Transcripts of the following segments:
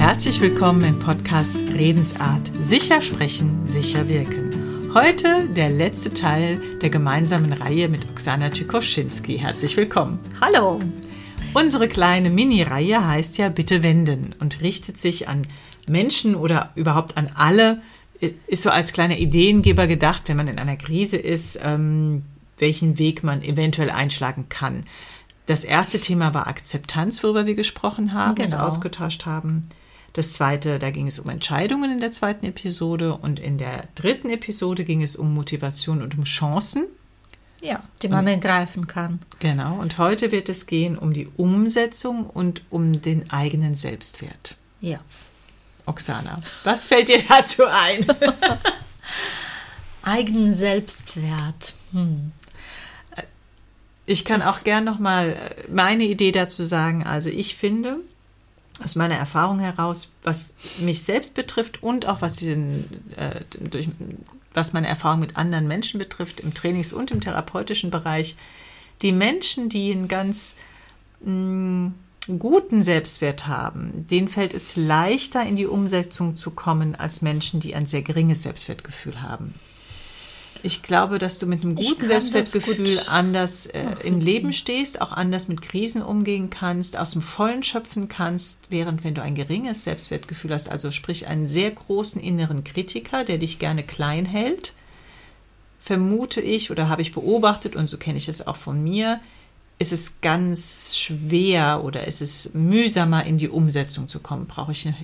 Herzlich willkommen im Podcast Redensart. Sicher sprechen, sicher wirken. Heute der letzte Teil der gemeinsamen Reihe mit Oksana Tschikowschinski. Herzlich willkommen. Hallo. Unsere kleine Mini-Reihe heißt ja Bitte wenden und richtet sich an Menschen oder überhaupt an alle, ist so als kleiner Ideengeber gedacht, wenn man in einer Krise ist, ähm, welchen Weg man eventuell einschlagen kann. Das erste Thema war Akzeptanz, worüber wir gesprochen haben, genau. uns ausgetauscht haben. Das zweite, da ging es um Entscheidungen in der zweiten Episode und in der dritten Episode ging es um Motivation und um Chancen. Ja, die man und, ergreifen kann. Genau, und heute wird es gehen um die Umsetzung und um den eigenen Selbstwert. Ja. Oksana, was fällt dir dazu ein? eigenen Selbstwert. Hm. Ich kann das auch gern noch mal meine Idee dazu sagen. Also ich finde, aus meiner Erfahrung heraus, was mich selbst betrifft und auch was, den, äh, durch, was meine Erfahrung mit anderen Menschen betrifft, im Trainings- und im therapeutischen Bereich, die Menschen, die einen ganz mh, mm, guten Selbstwert haben, denen fällt es leichter, in die Umsetzung zu kommen, als Menschen, die ein sehr geringes Selbstwertgefühl haben. Ich glaube, dass du mit einem guten Selbstwertgefühl gut anders äh, im Leben stehst, auch anders mit Krisen umgehen kannst, aus dem Vollen schöpfen kannst, während wenn du ein geringes Selbstwertgefühl hast, also sprich einen sehr großen inneren Kritiker, der dich gerne klein hält, vermute ich oder habe ich beobachtet und so kenne ich es auch von mir, ist es ganz schwer oder ist es mühsamer in die Umsetzung zu kommen. Brauche ich eine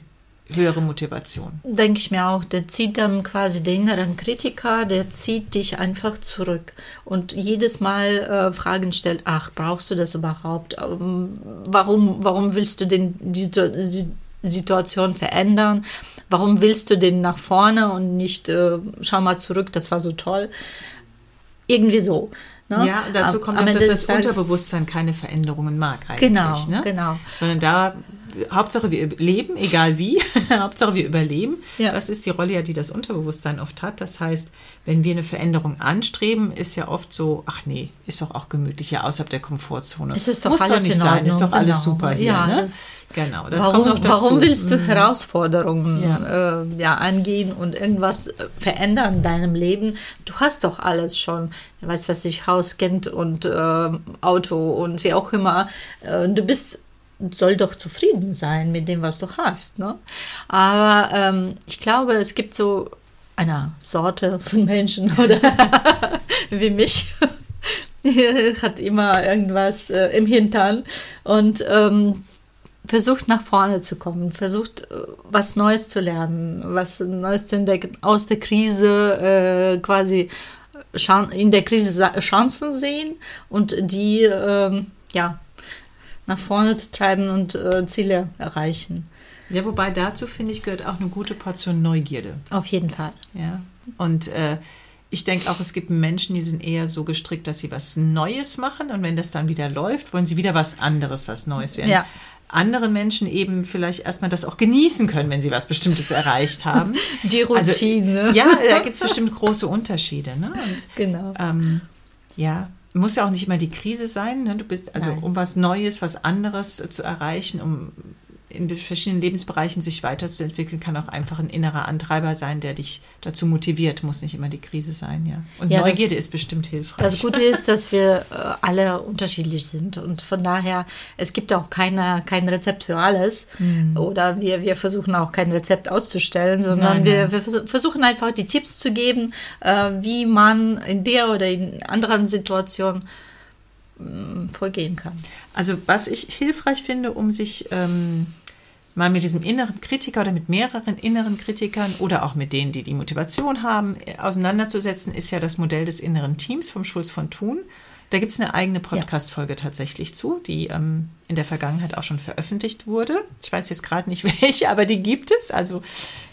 höhere Motivation. Denke ich mir auch. Der zieht dann quasi den inneren Kritiker, der zieht dich einfach zurück und jedes Mal äh, Fragen stellt, ach, brauchst du das überhaupt? Ähm, warum, warum willst du denn diese Situation verändern? Warum willst du den nach vorne und nicht, äh, schau mal zurück, das war so toll? Irgendwie so. Ne? Ja, dazu kommt auch, dass das Unterbewusstsein keine Veränderungen mag eigentlich. Genau, ne? genau. Sondern da Hauptsache wir leben, egal wie, Hauptsache wir überleben. Ja. Das ist die Rolle ja, die das Unterbewusstsein oft hat. Das heißt, wenn wir eine Veränderung anstreben, ist ja oft so, ach nee, ist doch auch gemütlich hier außerhalb der Komfortzone. Es ist doch Muss alles doch nicht sein, ist doch genau. alles super hier. Ja, ne? das, genau, das warum, kommt noch dazu. Warum willst du mhm. Herausforderungen ja. Äh, ja, angehen und irgendwas verändern in deinem Leben? Du hast doch alles schon. Weißt was ich, Haus, Kind und äh, Auto und wie auch immer. Äh, du bist soll doch zufrieden sein mit dem, was du hast. Ne? Aber ähm, ich glaube, es gibt so eine Sorte von Menschen oder wie mich. hat immer irgendwas äh, im Hintern und ähm, versucht nach vorne zu kommen, versucht äh, was Neues zu lernen, was Neues zu entdecken, aus der Krise äh, quasi in der Krise Chancen sehen und die ähm, ja nach vorne zu treiben und äh, Ziele erreichen. Ja, wobei dazu finde ich gehört auch eine gute Portion Neugierde. Auf jeden Fall. Ja. Und äh, ich denke auch, es gibt Menschen, die sind eher so gestrickt, dass sie was Neues machen und wenn das dann wieder läuft, wollen sie wieder was anderes, was Neues werden. Ja. Andere Menschen eben vielleicht erstmal das auch genießen können, wenn sie was Bestimmtes erreicht haben. Die Routine. Also, ja, da gibt es bestimmt große Unterschiede. Ne? Und, genau. Ähm, ja, muss ja auch nicht immer die Krise sein. Ne? Du bist also, Nein. um was Neues, was anderes zu erreichen, um in verschiedenen Lebensbereichen sich weiterzuentwickeln, kann auch einfach ein innerer Antreiber sein, der dich dazu motiviert. Muss nicht immer die Krise sein, ja. Und ja, Neugierde das, ist bestimmt hilfreich. Das Gute ist, dass wir äh, alle unterschiedlich sind und von daher, es gibt auch keine, kein Rezept für alles mhm. oder wir, wir versuchen auch kein Rezept auszustellen, sondern nein, wir, wir versuchen einfach die Tipps zu geben, äh, wie man in der oder in anderen Situationen mm, vorgehen kann. Also was ich hilfreich finde, um sich ähm, mal mit diesem inneren Kritiker oder mit mehreren inneren Kritikern oder auch mit denen, die die Motivation haben, auseinanderzusetzen, ist ja das Modell des inneren Teams vom Schulz von Thun. Da gibt es eine eigene Podcast-Folge ja. tatsächlich zu, die ähm, in der Vergangenheit auch schon veröffentlicht wurde. Ich weiß jetzt gerade nicht welche, aber die gibt es. Also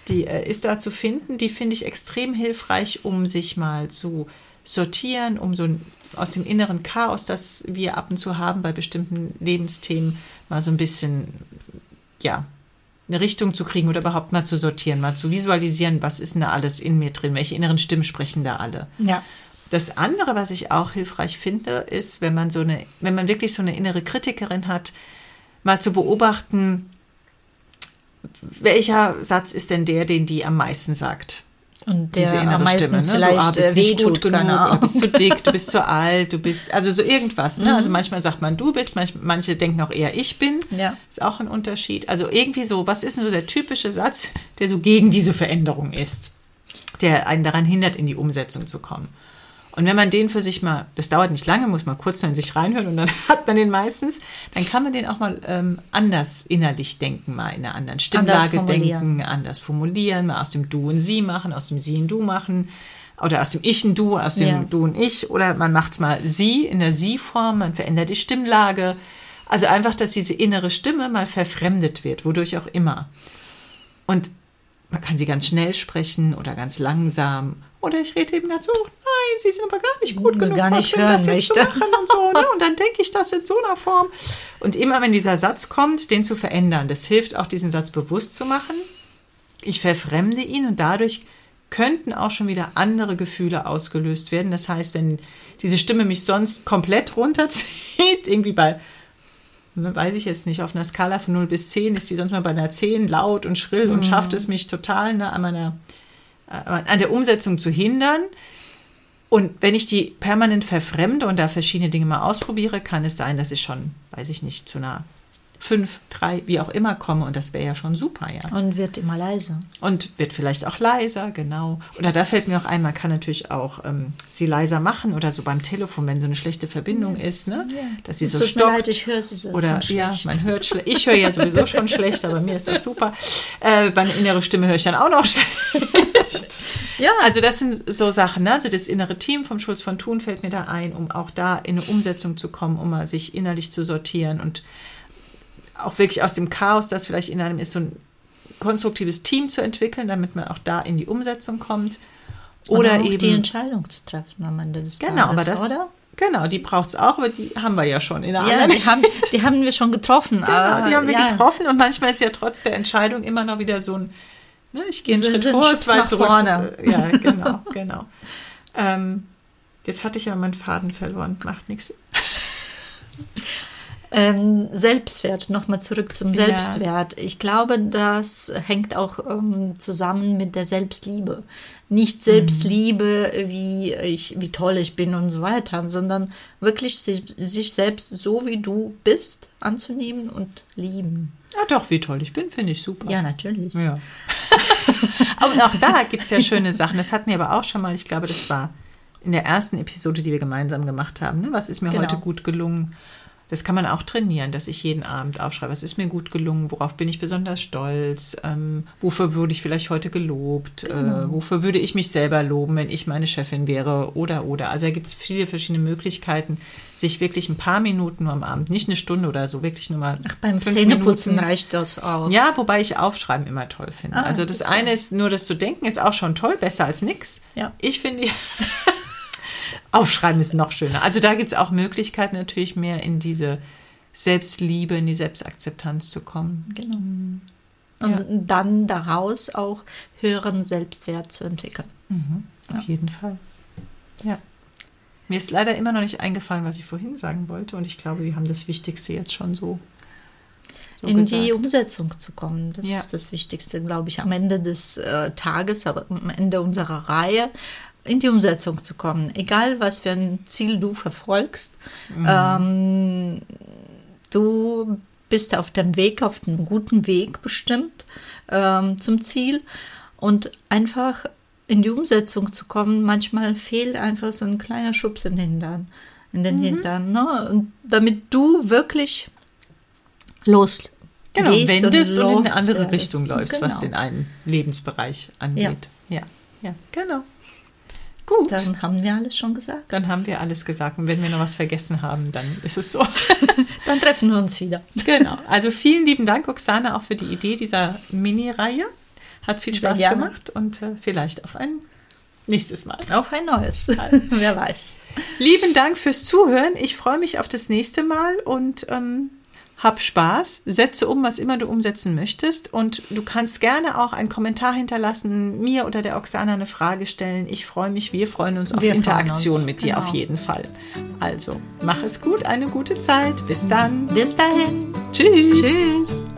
die äh, ist da zu finden. Die finde ich extrem hilfreich, um sich mal zu sortieren, um so aus dem inneren Chaos, das wir ab und zu haben bei bestimmten Lebensthemen, mal so ein bisschen ja, eine Richtung zu kriegen oder überhaupt mal zu sortieren, mal zu visualisieren, was ist denn da alles in mir drin, welche inneren Stimmen sprechen da alle. Ja. Das andere, was ich auch hilfreich finde, ist, wenn man so eine, wenn man wirklich so eine innere Kritikerin hat, mal zu beobachten, welcher Satz ist denn der, den die am meisten sagt? Und der Diese innere am meisten Stimme, ne? vielleicht so, ah, bist nicht gut genug, du bist zu dick, du bist zu alt, du bist, also so irgendwas. Ne? Also mhm. Also manchmal sagt man du bist, manch, manche denken auch eher ich bin. Ja. Ist auch ein Unterschied. Also irgendwie so, was ist denn so der typische Satz, der so gegen diese Veränderung ist, der einen daran hindert, in die Umsetzung zu kommen? Und wenn man den für sich mal, das dauert nicht lange, muss man kurz in sich reinhören und dann hat man den meistens, dann kann man den auch mal ähm, anders innerlich denken, mal in einer anderen Stimmlage anders denken, anders formulieren, mal aus dem Du und Sie machen, aus dem Sie und Du machen oder aus dem Ich und Du, aus dem ja. Du und Ich oder man macht es mal Sie in der Sie-Form, man verändert die Stimmlage. Also einfach, dass diese innere Stimme mal verfremdet wird, wodurch auch immer. Und man kann sie ganz schnell sprechen oder ganz langsam oder ich rede eben dazu, nein, sie sind aber gar nicht gut genug, gar nicht hören das jetzt zu machen und so. Ne? Und dann denke ich das in so einer Form. Und immer wenn dieser Satz kommt, den zu verändern, das hilft auch, diesen Satz bewusst zu machen. Ich verfremde ihn und dadurch könnten auch schon wieder andere Gefühle ausgelöst werden. Das heißt, wenn diese Stimme mich sonst komplett runterzieht, irgendwie bei, weiß ich jetzt nicht, auf einer Skala von 0 bis 10 ist sie sonst mal bei einer 10 laut und schrill mhm. und schafft es mich total ne, an meiner äh, an der Umsetzung zu hindern. Und wenn ich die permanent verfremde und da verschiedene Dinge mal ausprobiere, kann es sein, dass ich schon, weiß ich nicht, zu einer fünf, drei, wie auch immer komme und das wäre ja schon super, ja. Und wird immer leiser. Und wird vielleicht auch leiser, genau. Oder da fällt mir auch ein, man kann natürlich auch ähm, sie leiser machen oder so beim Telefon, wenn so eine schlechte Verbindung ja. ist, ne? Ja. Dass sie das so stockt. Leid, ich höre sie so Oder ja, man hört schlecht. Ich höre ja sowieso schon schlecht, aber mir ist das super. Äh, meine innere Stimme höre ich dann auch noch schlecht. Ja. Also das sind so Sachen, ne? Also das innere Team vom Schulz von Thun fällt mir da ein, um auch da in eine Umsetzung zu kommen, um mal sich innerlich zu sortieren und auch wirklich aus dem Chaos, das vielleicht in einem ist, so ein konstruktives Team zu entwickeln, damit man auch da in die Umsetzung kommt. Oder eben die Entscheidung zu treffen am Ende des genau, Tages, aber das, oder? Genau, die braucht es auch, aber die haben wir ja schon in der Ja, die haben, die haben wir schon getroffen. genau, aber, die haben wir ja. getroffen und manchmal ist ja trotz der Entscheidung immer noch wieder so ein, ne, ich gehe einen Schritt vor, einen zwei zurück. Vorne. Ja, genau, genau. Ähm, jetzt hatte ich ja meinen Faden verloren, macht nichts. Ähm, Selbstwert, nochmal zurück zum Selbstwert. Ja. Ich glaube, das hängt auch ähm, zusammen mit der Selbstliebe. Nicht mhm. Selbstliebe, mhm. wie, ich, wie toll ich bin und so weiter, sondern wirklich sich, sich selbst so wie du bist anzunehmen und lieben. Ja, doch, wie toll ich bin, finde ich super. Ja, natürlich. Ja. und auch da gibt es ja schöne Sachen. Das hatten wir aber auch schon mal, ich glaube, das war in der ersten Episode, die wir gemeinsam gemacht haben. Ne? Was ist mir genau. heute gut gelungen? Das kann man auch trainieren, dass ich jeden Abend aufschreibe, was ist mir gut gelungen, worauf bin ich besonders stolz, ähm, wofür würde ich vielleicht heute gelobt, äh, genau. äh, wofür würde ich mich selber loben, wenn ich meine Chefin wäre oder oder. Also da gibt es viele verschiedene Möglichkeiten, sich wirklich ein paar Minuten nur am Abend, nicht eine Stunde oder so, wirklich nur mal. Ach, beim Zähneputzen Minuten. reicht das auch. Ja, wobei ich Aufschreiben immer toll finde. Ah, also das, das eine ist nur das zu denken, ist auch schon toll, besser als nichts. Ja. Ich finde. Aufschreiben ist noch schöner. Also da gibt es auch Möglichkeiten, natürlich mehr in diese Selbstliebe, in die Selbstakzeptanz zu kommen. Genau. Und ja. dann daraus auch höheren Selbstwert zu entwickeln. Mhm, auf ja. jeden Fall. Ja. Mir ist leider immer noch nicht eingefallen, was ich vorhin sagen wollte. Und ich glaube, wir haben das Wichtigste jetzt schon so. so in gesagt. die Umsetzung zu kommen. Das ja. ist das Wichtigste, glaube ich, am Ende des äh, Tages, aber am Ende unserer Reihe in die Umsetzung zu kommen. Egal, was für ein Ziel du verfolgst, mhm. ähm, du bist auf dem Weg, auf einem guten Weg bestimmt ähm, zum Ziel und einfach in die Umsetzung zu kommen. Manchmal fehlt einfach so ein kleiner Schubs in den Hintern. In den mhm. Hintern ne? Und damit du wirklich los Genau, wendest und, und, in eine andere Richtung läufst, genau. was den einen Lebensbereich angeht. Ja, ja, ja genau. Gut. Dann haben wir alles schon gesagt. Dann haben wir alles gesagt. Und wenn wir noch was vergessen haben, dann ist es so. dann treffen wir uns wieder. Genau. Also vielen lieben Dank, Oksana, auch für die Idee dieser Mini-Reihe. Hat viel Spaß gemacht und äh, vielleicht auf ein nächstes Mal. Auf ein neues. Wer weiß. Lieben Dank fürs Zuhören. Ich freue mich auf das nächste Mal und ähm, hab Spaß, setze um, was immer du umsetzen möchtest und du kannst gerne auch einen Kommentar hinterlassen, mir oder der Oksana eine Frage stellen. Ich freue mich, wir freuen uns auf wir Interaktion uns. mit dir genau. auf jeden Fall. Also, mach es gut, eine gute Zeit. Bis dann. Bis dahin. Tschüss. Tschüss.